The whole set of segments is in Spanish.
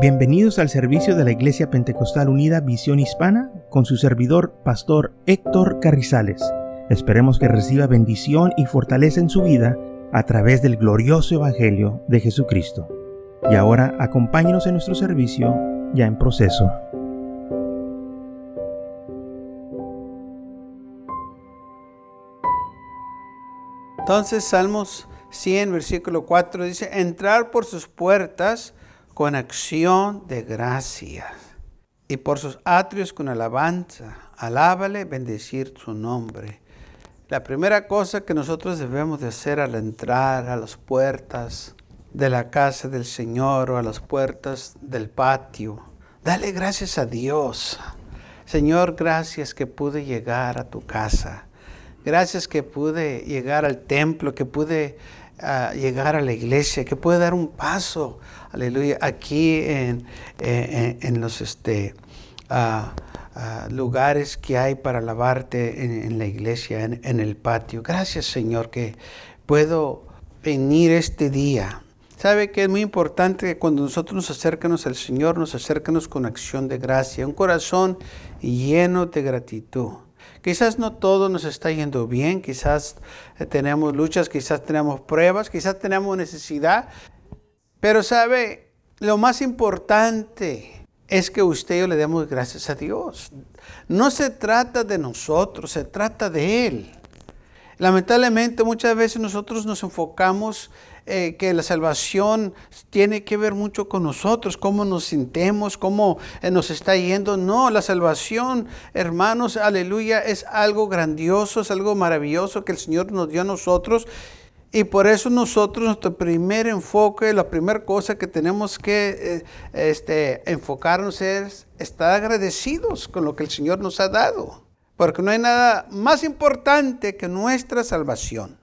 Bienvenidos al servicio de la Iglesia Pentecostal Unida Visión Hispana con su servidor, Pastor Héctor Carrizales. Esperemos que reciba bendición y fortaleza en su vida a través del glorioso Evangelio de Jesucristo. Y ahora acompáñenos en nuestro servicio ya en proceso. Entonces, Salmos 100, versículo 4 dice, entrar por sus puertas con acción de gracias y por sus atrios con alabanza. Alábale, bendecir su nombre. La primera cosa que nosotros debemos de hacer al entrar a las puertas de la casa del Señor o a las puertas del patio, dale gracias a Dios. Señor, gracias que pude llegar a tu casa. Gracias que pude llegar al templo, que pude ah, llegar a la iglesia, que pude dar un paso aleluya, aquí en, en, los este, ah, ah, lugares que hay para lavarte en, la iglesia, en, el patio. Gracias Señor que puedo venir este día. Sabe que es muy importante que cuando nosotros nos acercamos al Señor, nos acercamos con acción de gracia, un corazón lleno de gratitud. Quizás no todo nos está yendo bien, quizás eh, tenemos luchas, quizás tenemos pruebas, quizás tenemos necesidad, pero sabe, lo más importante es que usted y yo le demos gracias a Dios. No se trata de nosotros, se trata de Él. Lamentablemente muchas veces nosotros nos enfocamos eh, que la salvación tiene que ver mucho con nosotros, cómo nos sintemos, cómo eh, nos está yendo. No, la salvación, hermanos, aleluya, es algo grandioso, es algo maravilloso que el Señor nos dio a nosotros y por eso nosotros, nuestro primer enfoque, la primera cosa que tenemos que eh, este, enfocarnos es estar agradecidos con lo que el Señor nos ha dado. Porque no hay nada más importante que nuestra salvación.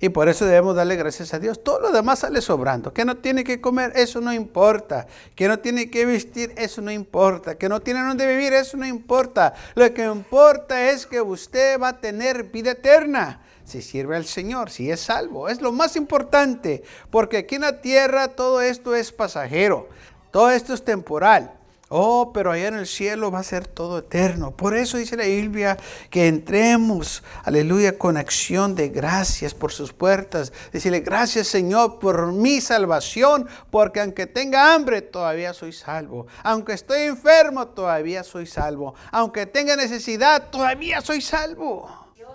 Y por eso debemos darle gracias a Dios. Todo lo demás sale sobrando. Que no tiene que comer, eso no importa. Que no tiene que vestir, eso no importa. Que no tiene donde vivir, eso no importa. Lo que importa es que usted va a tener vida eterna si sirve al Señor, si es salvo. Es lo más importante, porque aquí en la tierra todo esto es pasajero, todo esto es temporal. Oh, pero allá en el cielo va a ser todo eterno. Por eso dice la Biblia que entremos, aleluya, con acción de gracias por sus puertas. Decirle, gracias Señor por mi salvación, porque aunque tenga hambre, todavía soy salvo. Aunque estoy enfermo, todavía soy salvo. Aunque tenga necesidad, todavía soy salvo.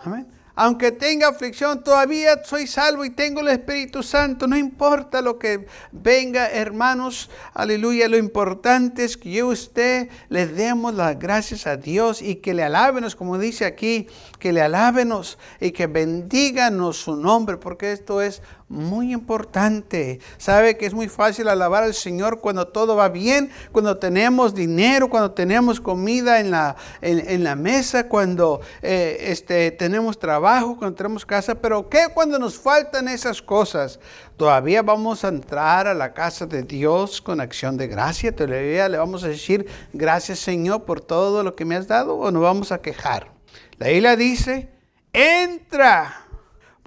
Amén aunque tenga aflicción, todavía soy salvo y tengo el Espíritu Santo. No importa lo que venga, hermanos, aleluya. Lo importante es que yo y usted le demos las gracias a Dios y que le alábenos, como dice aquí, que le alábenos y que bendíganos su nombre, porque esto es muy importante. Sabe que es muy fácil alabar al Señor cuando todo va bien, cuando tenemos dinero, cuando tenemos comida en la, en, la mesa, cuando eh, este, tenemos trabajo, cuando tenemos casa. Pero ¿qué cuando nos faltan esas cosas? Todavía vamos a entrar a la casa de Dios con acción de gracia. Todavía le vamos a decir gracias Señor por todo lo que me has dado o nos vamos a quejar. La isla dice, entra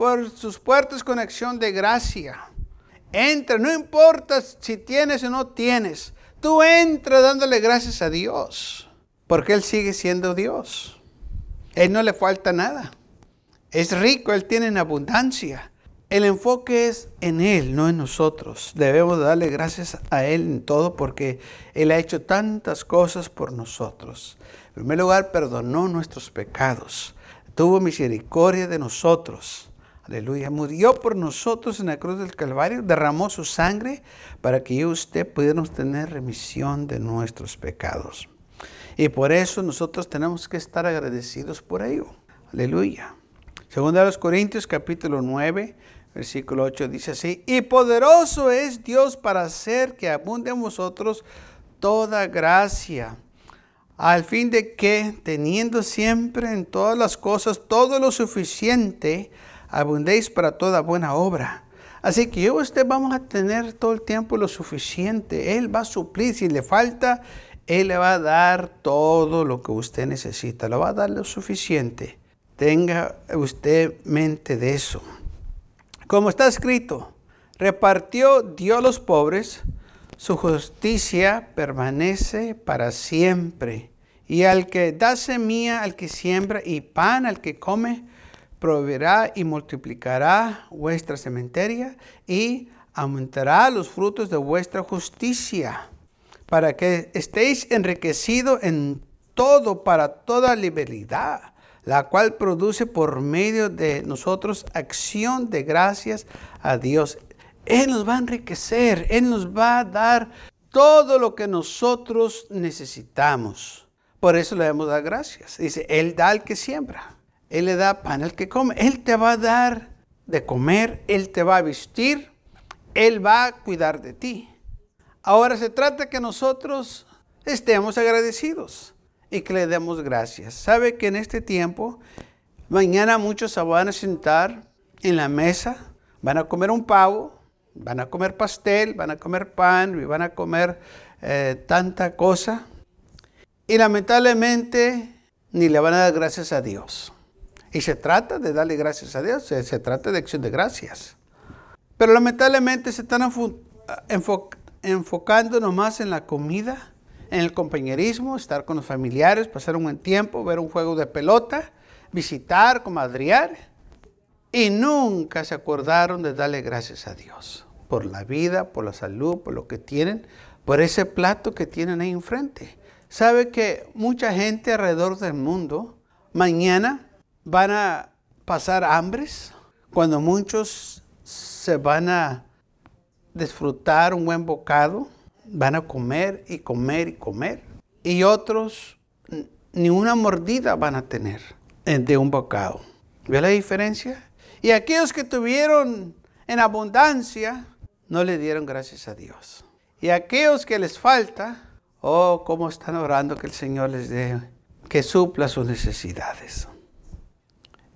por sus puertas con acción de gracia. Entra, no importa si tienes o no tienes. Tú entra dándole gracias a Dios, porque Él sigue siendo Dios. Él no le falta nada. Es rico, Él tiene en abundancia. El enfoque es en Él, no en nosotros. Debemos darle gracias a Él en todo porque Él ha hecho tantas cosas por nosotros. En primer lugar, perdonó nuestros pecados. Tuvo misericordia de nosotros. Aleluya. Murió por nosotros en la cruz del Calvario, derramó su sangre para que yo y usted pudiéramos tener remisión de nuestros pecados. Y por eso nosotros tenemos que estar agradecidos por ello. Aleluya. Según de los Corintios capítulo 9, versículo 8 dice así, y poderoso es Dios para hacer que abunde en vosotros toda gracia, al fin de que, teniendo siempre en todas las cosas todo lo suficiente, abundéis para toda buena obra. Así que yo y usted vamos a tener todo el tiempo lo suficiente. Él va a suplir. Si le falta, Él le va a dar todo lo que usted necesita. Le va a dar lo suficiente. Tenga usted mente de eso. Como está escrito, repartió, dio a los pobres, su justicia permanece para siempre. Y al que da semilla al que siembra y pan al que come, proveerá y multiplicará vuestra cementeria y aumentará los frutos de vuestra justicia, para que estéis enriquecidos en todo para toda liberalidad, la cual produce por medio de nosotros acción de gracias a Dios. Él nos va a enriquecer, Él nos va a dar todo lo que nosotros necesitamos. Por eso le damos las gracias. Dice, Él da al que siembra, Él le da pan al que come, Él te va a dar de comer, Él te va a vestir, Él va a cuidar de ti. Ahora se trata que nosotros estemos agradecidos y que le demos gracias. Sabe que en este tiempo, mañana muchos se van a sentar en la mesa, van a comer un pavo, van a comer pastel, van a comer pan van a comer eh, tanta cosa. Y lamentablemente ni le van a dar gracias a Dios. Y se trata de darle gracias a Dios, se, trata de acción de gracias. Pero lamentablemente se están enfocando nomás en la comida en el compañerismo, estar con los familiares, pasar un buen tiempo, ver un juego de pelota, visitar, comadrear. Y nunca se acordaron de darle gracias a Dios por la vida, por la salud, por lo que tienen, por ese plato que tienen ahí enfrente. Sabe que mucha gente alrededor del mundo mañana van a pasar hambres cuando muchos se van a disfrutar un buen bocado van a comer y comer y comer. Y otros ni una mordida van a tener de un bocado. ¿Ve la diferencia? Y aquellos que tuvieron en abundancia, no le dieron gracias a Dios. Y aquellos que les falta, oh, cómo están orando que el Señor les dé, que supla sus necesidades.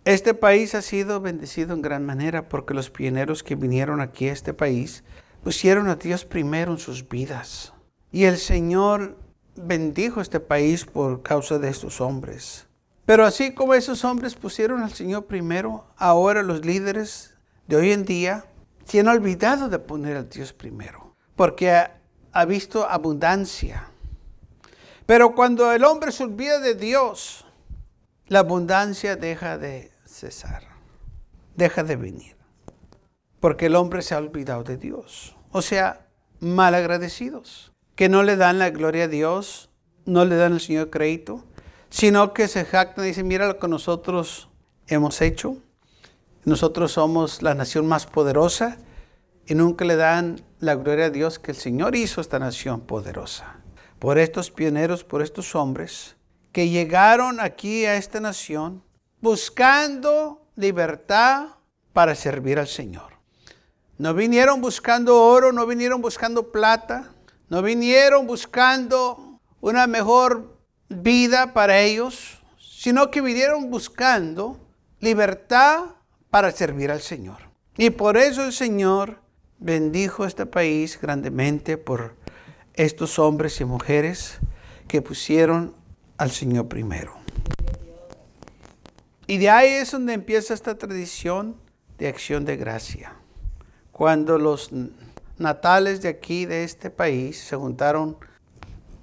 Este país ha sido bendecido en gran manera porque los pioneros que vinieron aquí a este país pusieron a Dios primero en sus vidas. Y el Señor bendijo este país por causa de estos hombres. Pero así como esos hombres pusieron al Señor primero, ahora los líderes de hoy en día se han olvidado de poner a Dios primero, porque ha visto abundancia. Pero cuando el hombre se olvida de Dios, la abundancia deja de cesar, deja de venir, porque el hombre se ha olvidado de Dios. O sea, mal agradecidos, que no le dan la gloria a Dios, no le dan al Señor crédito, sino que se jactan y dicen, mira lo que nosotros hemos hecho, nosotros somos la nación más poderosa y nunca le dan la gloria a Dios que el Señor hizo esta nación poderosa. Por estos pioneros, por estos hombres que llegaron aquí a esta nación buscando libertad para servir al Señor. No vinieron buscando oro, no vinieron buscando plata, no vinieron buscando una mejor vida para ellos, sino que vinieron buscando libertad para servir al Señor. Y por eso el Señor bendijo este país grandemente por estos hombres y mujeres que pusieron al Señor primero. Y de ahí es donde empieza esta tradición de acción de gracia cuando los natales de aquí, de este país, se juntaron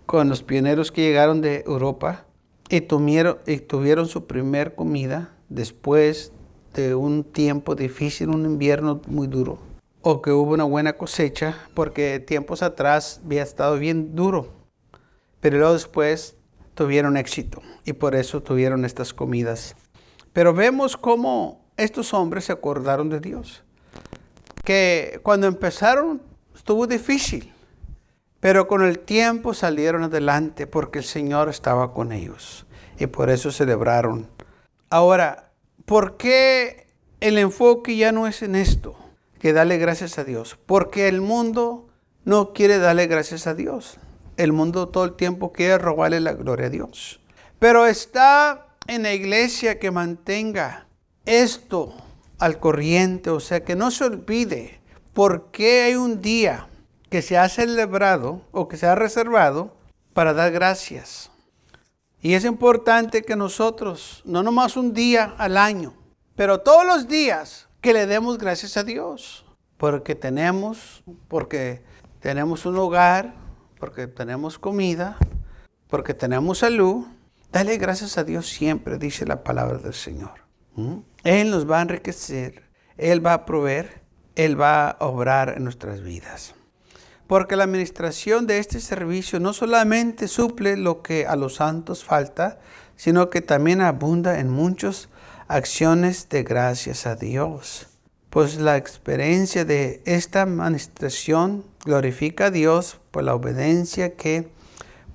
con los pioneros que llegaron de Europa y tuvieron, y tuvieron su primer comida después de un tiempo difícil, un invierno muy duro, o que hubo una buena cosecha, porque tiempos atrás había estado bien duro, pero luego después tuvieron éxito y por eso tuvieron estas comidas. Pero vemos cómo estos hombres se acordaron de Dios que cuando empezaron estuvo difícil, pero con el tiempo salieron adelante porque el Señor estaba con ellos y por eso celebraron. Ahora, ¿por qué el enfoque ya no es en esto? Que darle gracias a Dios. Porque el mundo no quiere darle gracias a Dios. El mundo todo el tiempo quiere robarle la gloria a Dios. Pero está en la iglesia que mantenga esto al corriente, o sea, que no se olvide por qué hay un día que se ha celebrado o que se ha reservado para dar gracias. Y es importante que nosotros, no nomás un día al año, pero todos los días que le demos gracias a Dios, porque tenemos, porque tenemos un hogar, porque tenemos comida, porque tenemos salud, dale gracias a Dios siempre, dice la palabra del Señor. ¿Mm? Él nos va a enriquecer, Él va a proveer, Él va a obrar en nuestras vidas. Porque la administración de este servicio no solamente suple lo que a los santos falta, sino que también abunda en muchas acciones de gracias a Dios. Pues la experiencia de esta administración glorifica a Dios por la obediencia que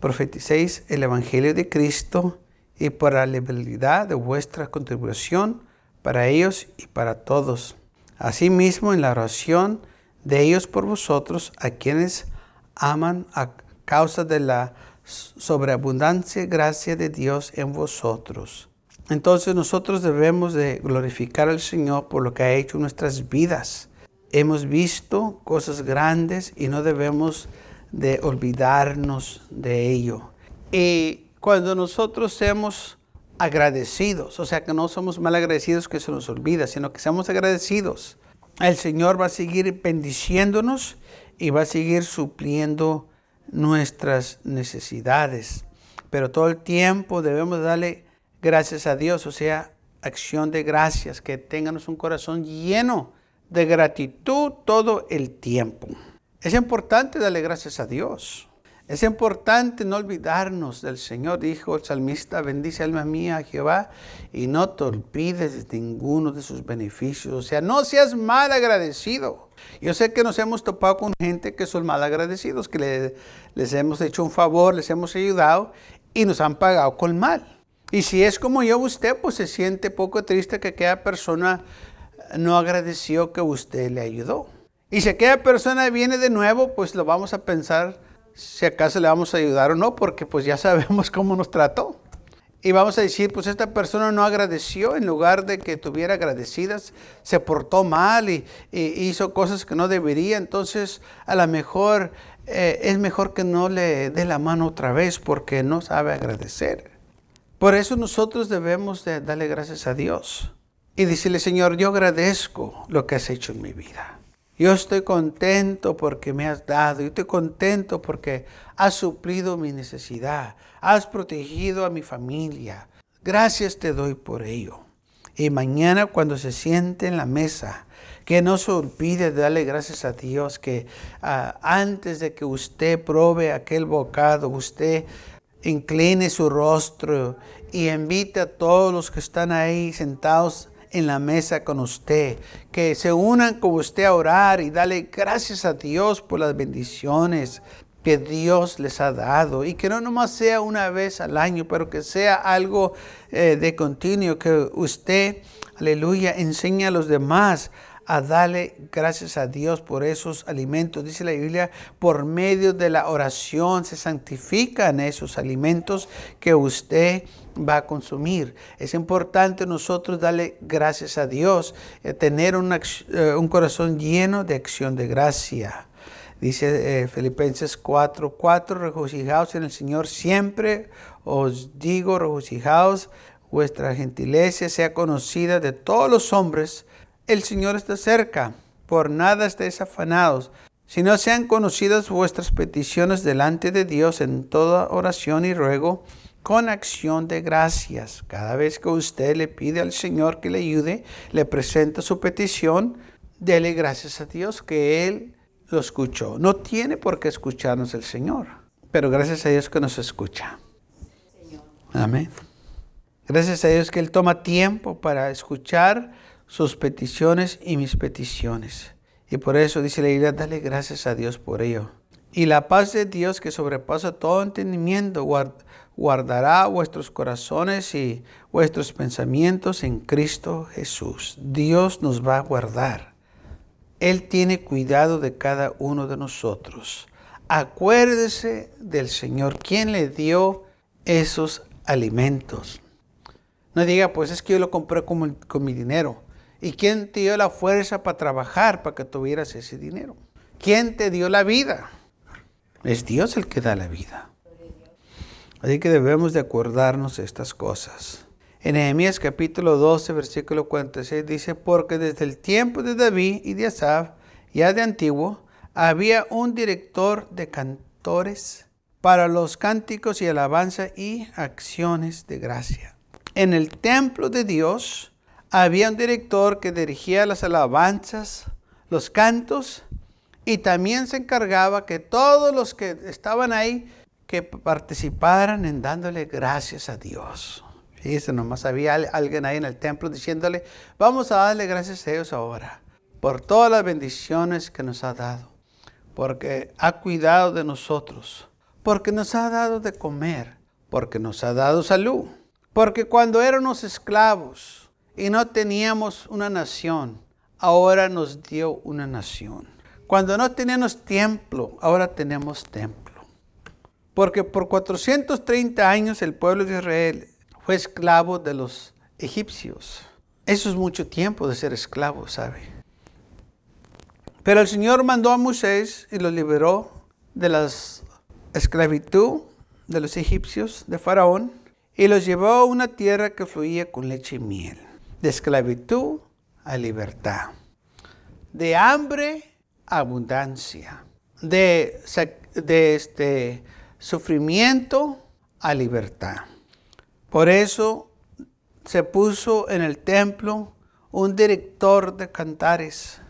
profeticéis el Evangelio de Cristo y por la liberalidad de vuestra contribución para ellos y para todos. Asimismo, en la oración de ellos por vosotros, a quienes aman a causa de la sobreabundancia gracia de Dios en vosotros. Entonces nosotros debemos de glorificar al Señor por lo que ha hecho en nuestras vidas. Hemos visto cosas grandes y no debemos de olvidarnos de ello. Y cuando nosotros seamos agradecidos, o sea que no somos mal agradecidos que se nos olvida, sino que seamos agradecidos, el Señor va a seguir bendiciéndonos y va a seguir supliendo nuestras necesidades. Pero todo el tiempo debemos darle gracias a Dios, o sea, acción de gracias, que tengamos un corazón lleno de gratitud todo el tiempo. Es importante darle gracias a Dios. Es importante no olvidarnos del Señor, dijo el salmista, bendice alma mía Jehová y no te olvides de ninguno de sus beneficios. O sea, no seas mal agradecido. Yo sé que nos hemos topado con gente que son mal agradecidos, que les hemos hecho un favor, les hemos ayudado y nos han pagado con mal. Y si es como yo, usted pues se siente poco triste que aquella persona no agradeció que usted le ayudó. Y si aquella persona viene de nuevo, pues lo vamos a pensar si acaso le vamos a ayudar o no, porque pues ya sabemos cómo nos trató. Y vamos a decir, pues esta persona no agradeció, en lugar de que tuviera agradecidas, se portó mal y, hizo cosas que no debería. Entonces, a lo mejor eh, es mejor que no le dé la mano otra vez porque no sabe agradecer. Por eso nosotros debemos de darle gracias a Dios y decirle, Señor, yo agradezco lo que has hecho en mi vida. Yo estoy contento porque me has dado. Yo estoy contento porque has suplido mi necesidad. Has protegido a mi familia. Gracias te doy por ello. Y mañana cuando se siente en la mesa, que no se olvide de darle gracias a Dios, que ah, antes de que usted probe aquel bocado, usted incline su rostro y invite a todos los que están ahí sentados en la mesa con usted, que se unan con usted a orar y darle gracias a Dios por las bendiciones que Dios les ha dado. Y que no nomás sea una vez al año, pero que sea algo eh, de continuo, que usted, aleluya, enseñe a los demás a darle gracias a Dios por esos alimentos. Dice la Biblia, por medio de la oración se santifican esos alimentos que usted va a consumir. Es importante nosotros darle gracias a Dios, eh, tener eh, un corazón lleno de acción de gracia. Dice eh, Filipenses 4, 4, regocijaos en el Señor siempre, os digo, regocijaos, vuestra gentileza sea conocida de todos los hombres, el Señor está cerca, por nada estéis afanados, sino sean conocidas vuestras peticiones delante de Dios en toda oración y ruego, con acción de gracias. Cada vez que usted le pide al Señor que le ayude, le presenta su petición, dele gracias a Dios que Él lo escuchó. No tiene por qué escucharnos el Señor, pero gracias a Dios que nos escucha. Amén. Gracias a Dios que Él toma tiempo para escuchar sus peticiones y mis peticiones. Y por eso dice la Biblia, dale gracias a Dios por ello. Y la paz de Dios que sobrepasa todo entendimiento guardará vuestros corazones y vuestros pensamientos en Cristo Jesús. Dios nos va a guardar. Él tiene cuidado de cada uno de nosotros. Acuérdese del Señor, quien le dio esos alimentos. No diga, pues es que yo lo compré con, con mi dinero. ¿Y quién te dio la fuerza para trabajar para que tuvieras ese dinero? ¿Quién te dio la vida? Es Dios el que da la vida. Así que debemos de acordarnos de estas cosas. En Nehemías capítulo 12, versículo 46 dice, porque desde el tiempo de David y de Asaf, ya de antiguo, había un director de cantores para los cánticos y alabanza y acciones de gracia. En el templo de Dios había un director que dirigía las alabanzas, los cantos y también se encargaba que todos los que estaban ahí que participaran en dándole gracias a Dios. Fíjese, nomás había alguien ahí en el templo diciéndole, vamos a darle gracias a Dios ahora por todas las bendiciones que nos ha dado, porque ha cuidado de nosotros, porque nos ha dado de comer, porque nos ha dado salud, porque cuando éramos esclavos y no teníamos una nación, ahora nos dio una nación. Cuando no teníamos templo, ahora tenemos templo. Porque por 430 años el pueblo de Israel fue esclavo de los egipcios. Eso es mucho tiempo de ser esclavo, ¿sabe? Pero el Señor mandó a Moisés y lo liberó de la esclavitud de los egipcios, de Faraón, y los llevó a una tierra que fluía con leche y miel, de esclavitud a libertad, de hambre a abundancia, de, este, sufrimiento a libertad. Por eso se puso en el templo un director de cantares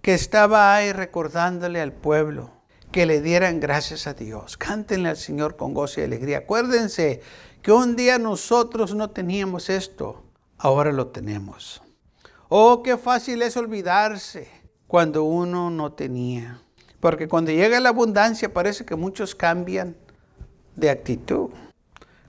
que estaba ahí recordándole al pueblo que le dieran gracias a Dios. Cántenle al Señor con gozo y alegría. Acuérdense que un día nosotros no teníamos esto, ahora lo tenemos. Oh, qué fácil es olvidarse cuando uno no tenía. Porque cuando llega la abundancia parece que muchos cambian de actitud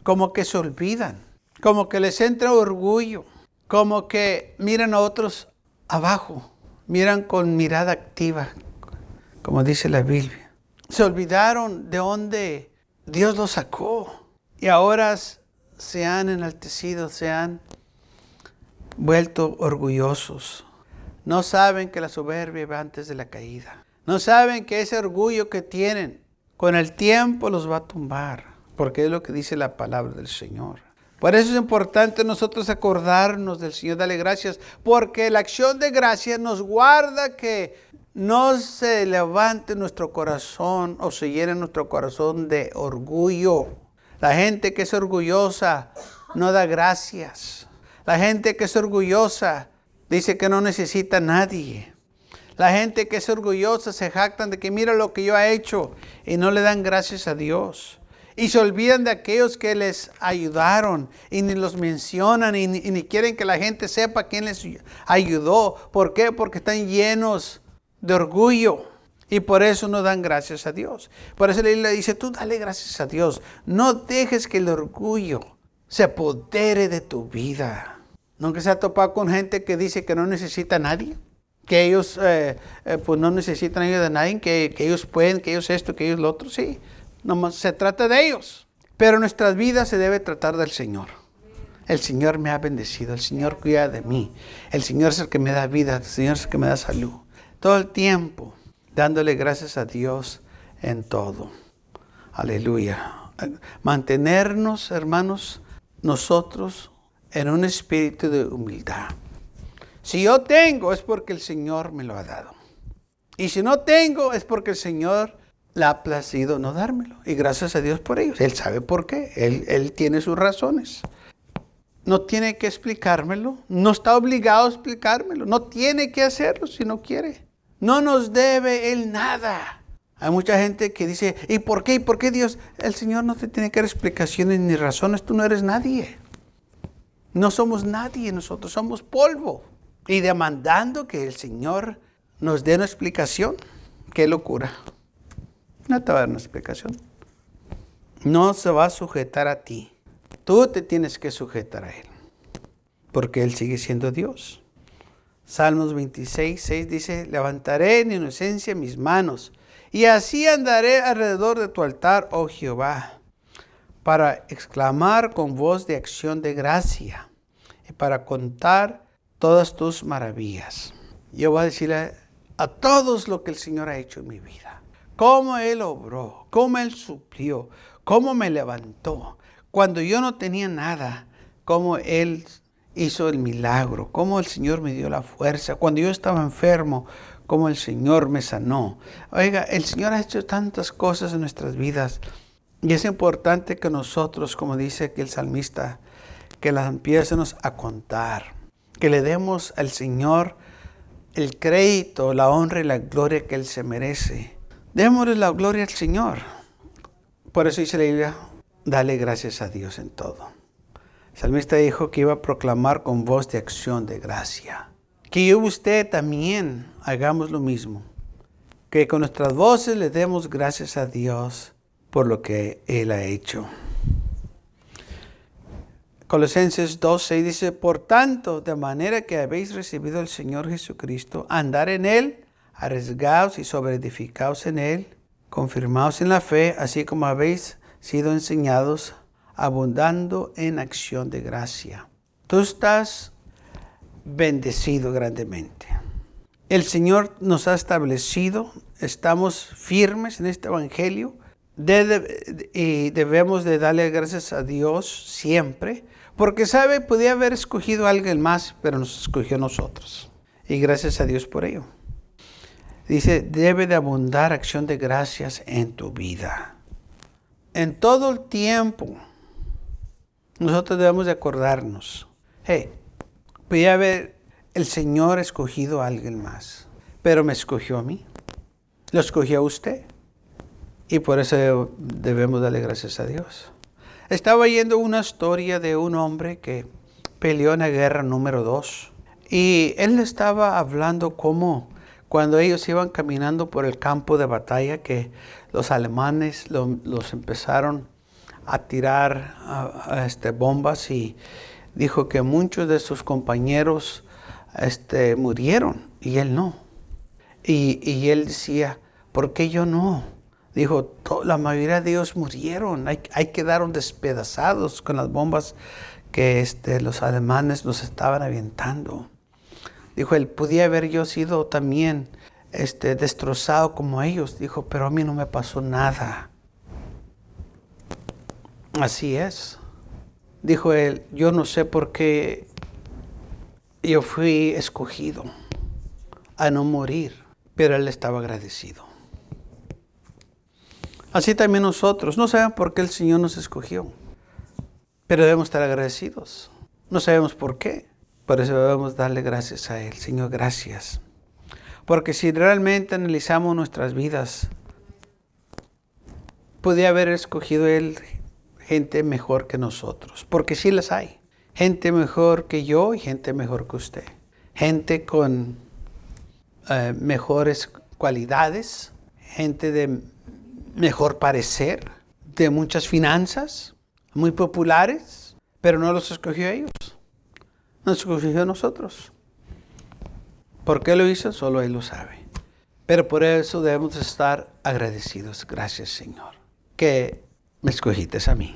como que se olvidan, como que les entra orgullo, como que miran a otros abajo, miran con mirada activa, como dice la Biblia. Se olvidaron de dónde Dios los sacó y ahora se han enaltecido, se han vuelto orgullosos. No saben que la soberbia va antes de la caída. No saben que ese orgullo que tienen con el tiempo los va a tumbar porque es lo que dice la palabra del Señor. Por eso es importante nosotros acordarnos del Señor, darle gracias, porque la acción de gracias nos guarda que no se levante nuestro corazón o se llene nuestro corazón de orgullo. La gente que es orgullosa no da gracias. La gente que es orgullosa dice que no necesita a nadie. La gente que es orgullosa se jactan de que mira lo que yo he hecho y no le dan gracias a Dios. Y se olvidan de aquellos que les ayudaron y ni los mencionan y ni, quieren que la gente sepa quién les ayudó. ¿Por qué? Porque están llenos de orgullo. Y por eso no dan gracias a Dios. Por eso le dice, tú dale gracias a Dios. No dejes que el orgullo se apodere de tu vida. Nunca se ha topado con gente que dice que no necesita a nadie. Que ellos eh, eh, pues no necesitan ayuda de nadie. Que, que ellos pueden, que ellos esto, que ellos lo otro. Sí, Nomás se trata de ellos. Pero nuestras vidas se debe tratar del Señor. El Señor me ha bendecido, el Señor cuida de mí, el Señor es el que me da vida, el Señor es el que me da salud. Todo el tiempo dándole gracias a Dios en todo. Aleluya. Mantenernos, hermanos, nosotros en un espíritu de humildad. Si yo tengo es porque el Señor me lo ha dado. Y si no tengo es porque el Señor le ha placido no dármelo. Y gracias a Dios por ellos. Él sabe por qué. Él, él, tiene sus razones. No tiene que explicármelo. No está obligado a explicármelo. No tiene que hacerlo si no quiere. No nos debe Él nada. Hay mucha gente que dice, ¿y por qué? ¿Y por qué Dios? El Señor no te tiene que dar explicaciones ni razones. Tú no eres nadie. No somos nadie. Nosotros somos polvo. Y demandando que el Señor nos dé una explicación. Qué locura. No te va a dar una explicación. No se va a sujetar a ti. Tú te tienes que sujetar a Él. Porque Él sigue siendo Dios. Salmos 26, 6 dice, levantaré en inocencia mis manos y así andaré alrededor de tu altar, oh Jehová, para exclamar con voz de acción de gracia y para contar todas tus maravillas. Yo voy a decirle a todos lo que el Señor ha hecho en mi vida cómo Él obró, cómo Él suplió, cómo me levantó. Cuando yo no tenía nada, cómo Él hizo el milagro, cómo el Señor me dio la fuerza. Cuando yo estaba enfermo, cómo el Señor me sanó. Oiga, el Señor ha hecho tantas cosas en nuestras vidas y es importante que nosotros, como dice aquí el salmista, que las empiecemos a contar, que le demos al Señor el crédito, la honra y la gloria que Él se merece. Démosle la gloria al Señor. Por eso dice la Biblia, dale gracias a Dios en todo. El salmista dijo que iba a proclamar con voz de acción de gracia. Que usted también hagamos lo mismo. Que con nuestras voces le demos gracias a Dios por lo que Él ha hecho. Colosenses 2.6 dice, por tanto, de manera que habéis recibido al Señor Jesucristo, andar en Él, arriesgaos y sobreedificaos en Él, confirmaos en la fe, así como habéis sido enseñados, abundando en acción de gracia. Tú estás bendecido grandemente. El Señor nos ha establecido, estamos firmes en este Evangelio y debemos de darle gracias a Dios siempre, porque sabe, podía haber escogido a alguien más, pero nos escogió a nosotros. Y gracias a Dios por ello. Dice, debe de abundar acción de gracias en tu vida. En todo el tiempo, nosotros debemos de acordarnos, hey, podía haber el Señor escogido a alguien más, pero me escogió a mí. Lo escogió a usted. Y por eso debemos darle gracias a Dios. Estaba yendo una historia de un hombre que peleó en la guerra número dos. Y él estaba hablando cómo cuando ellos iban caminando por el campo de batalla, que los alemanes los empezaron a tirar este, bombas y dijo que muchos de sus compañeros este, murieron y él no. Y, y él decía, ¿por qué yo no? Dijo, la mayoría de ellos murieron, hay, hay quedaron despedazados con las bombas que este, los alemanes nos estaban avientando. Dijo, él podía haber yo sido también este, destrozado como ellos. Dijo, pero a mí no me pasó nada. Así es. Dijo él, yo no sé por qué yo fui escogido a no morir, pero él estaba agradecido. Así también nosotros. No sabemos por qué el Señor nos escogió, pero debemos estar agradecidos. No sabemos por qué, por eso debemos darle gracias a Él. Señor, gracias. Porque si realmente analizamos nuestras vidas, podía haber escogido Él gente mejor que nosotros, porque sí las hay. Gente mejor que yo y gente mejor que usted. Gente con eh, mejores cualidades, gente de mejor parecer, de muchas finanzas, muy populares, pero no los escogió ellos. Nos escogió nosotros. ¿Por qué lo hizo? Solo Él lo sabe. Pero por eso debemos estar agradecidos. Gracias, Señor, que me escogiste a mí.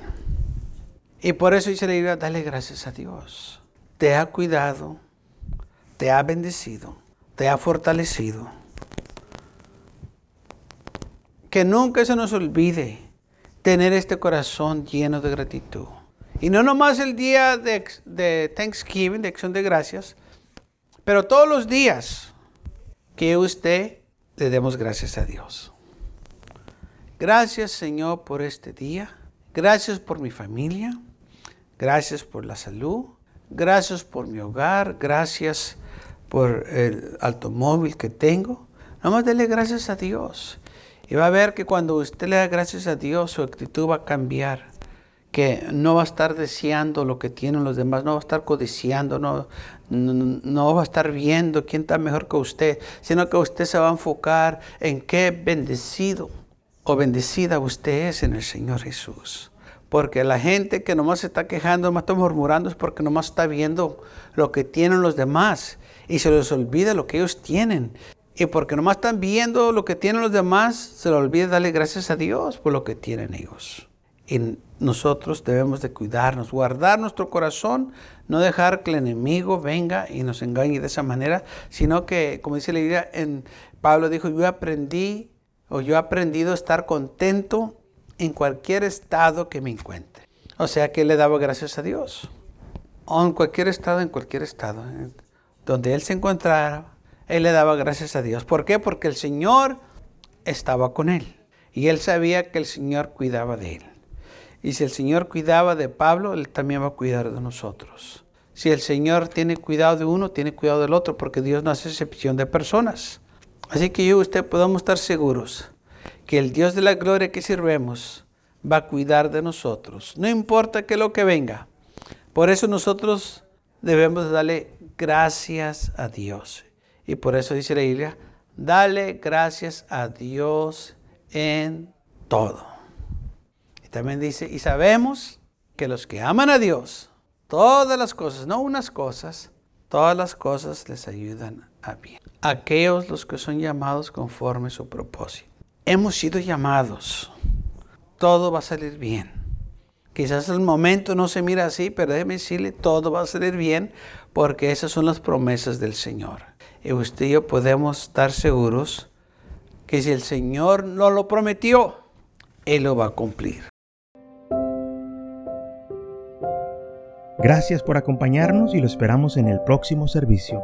Y por eso Biblia, dale gracias a Dios. Te ha cuidado, te ha bendecido, te ha fortalecido que nunca se nos olvide tener este corazón lleno de gratitud. Y no nomás el día de, Thanksgiving, de acción de gracias, pero todos los días que usted le demos gracias a Dios. Gracias Señor por este día. Gracias por mi familia. Gracias por la salud. Gracias por mi hogar. Gracias por el automóvil que tengo. Nomás dele gracias a Dios. Y va a ver que cuando usted le da gracias a Dios, su actitud va a cambiar. Que no va a estar deseando lo que tienen los demás, no va a estar codiciando, no, no, va a estar viendo quién está mejor que usted, sino que usted se va a enfocar en qué bendecido o bendecida usted en el Señor Jesús. Porque la gente que nomás se está quejando, nomás está murmurando, es porque nomás está viendo lo que tienen los demás y se les olvida lo que ellos tienen. Y porque nomás están viendo lo que tienen los demás, se les olvida darle gracias a Dios por lo que tienen ellos. Y nosotros debemos de cuidarnos, guardar nuestro corazón, no dejar que el enemigo venga y nos engañe de esa manera, sino que, como dice la Biblia, en Pablo dijo, yo aprendí o yo he aprendido a estar contento en cualquier estado que me encuentre. O sea que le daba gracias a Dios. O en cualquier estado, en cualquier estado, donde él se encontrara, él le daba gracias a Dios. ¿Por qué? Porque el Señor estaba con él. Y él sabía que el Señor cuidaba de él. Y si el Señor cuidaba de Pablo, Él también va a cuidar de nosotros. Si el Señor tiene cuidado de uno, tiene cuidado del otro, porque Dios no hace excepción de personas. Así que yo y usted podemos estar seguros que el Dios de la gloria que sirvemos va a cuidar de nosotros. No importa que lo que venga. Por eso nosotros debemos darle gracias a Dios. Y por eso dice la Biblia, dale gracias a Dios en todo. Y también dice, y sabemos que los que aman a Dios, todas las cosas, no unas cosas, todas las cosas les ayudan a bien. Aquellos los que son llamados conforme su propósito. Hemos sido llamados. Todo va a salir bien. Quizás el momento no se mira así, pero déjeme decirle, todo va a salir bien porque esas son las promesas del Señor. Y usted y yo podemos estar seguros que si el Señor no lo prometió, Él lo va a cumplir. Gracias por acompañarnos y lo esperamos en el próximo servicio.